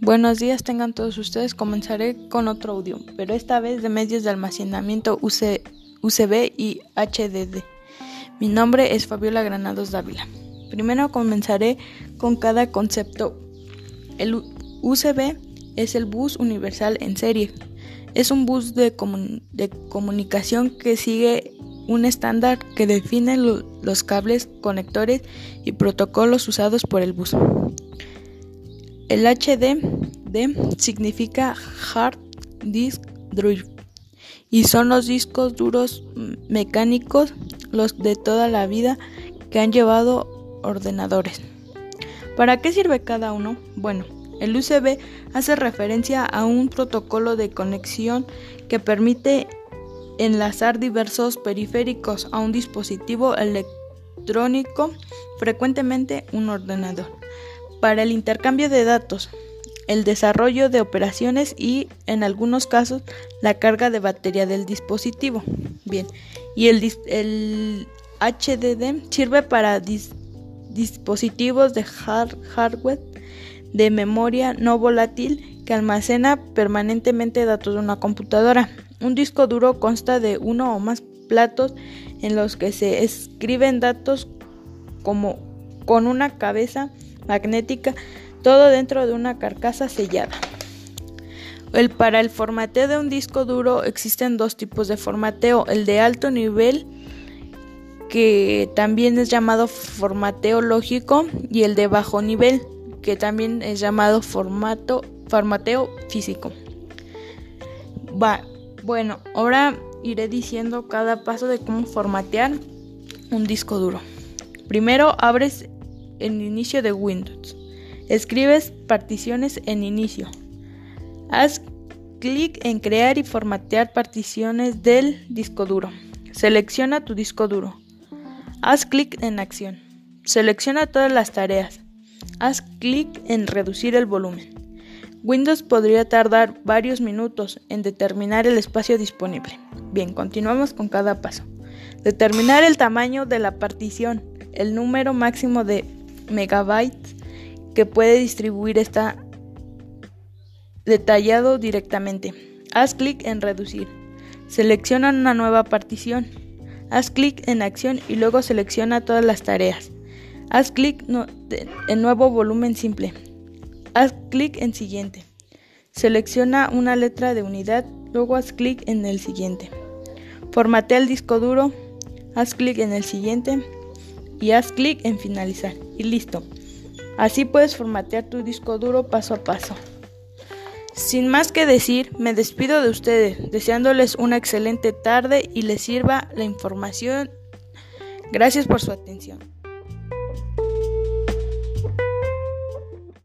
Buenos días, tengan todos ustedes. Comenzaré con otro audio, pero esta vez de medios de almacenamiento UCB y HDD. Mi nombre es Fabiola Granados Dávila. Primero comenzaré con cada concepto. El UCB es el bus universal en serie. Es un bus de comunicación que sigue un estándar que define los cables, conectores y protocolos usados por el bus. El HD significa Hard Disk Drive y son los discos duros mecánicos los de toda la vida que han llevado ordenadores. ¿Para qué sirve cada uno? Bueno, el USB hace referencia a un protocolo de conexión que permite enlazar diversos periféricos a un dispositivo electrónico, frecuentemente un ordenador para el intercambio de datos, el desarrollo de operaciones y, en algunos casos, la carga de batería del dispositivo. Bien, y el, HDD sirve para dispositivos de hardware de memoria no volátil que almacena permanentemente datos de una computadora. Un disco duro consta de uno o más platos en los que se escriben datos como con una cabeza magnética, todo dentro de una carcasa sellada. El, para el formateo de un disco duro existen dos tipos de formateo, el de alto nivel que también es llamado formateo lógico y el de bajo nivel que también es llamado formato formateo físico. Va, bueno, ahora iré diciendo cada paso de cómo formatear un disco duro. Primero abres en inicio de Windows. Escribes particiones en inicio. Haz clic en crear y formatear particiones del disco duro. Selecciona tu disco duro. Haz clic en acción. Selecciona todas las tareas. Haz clic en reducir el volumen. Windows podría tardar varios minutos en determinar el espacio disponible. Bien, continuamos con cada paso. Determinar el tamaño de la partición, el número máximo de megabytes que puede distribuir está detallado directamente. Haz clic en reducir. Selecciona una nueva partición. Haz clic en acción y luego selecciona todas las tareas. Haz clic en nuevo volumen simple. Haz clic en siguiente. Selecciona una letra de unidad, luego haz clic en el siguiente. Formatea el disco duro. Haz clic en el siguiente y haz clic en finalizar y listo. Así puedes formatear tu disco duro paso a paso. Sin más que decir, me despido de ustedes, deseándoles una excelente tarde y les sirva la información. Gracias por su atención.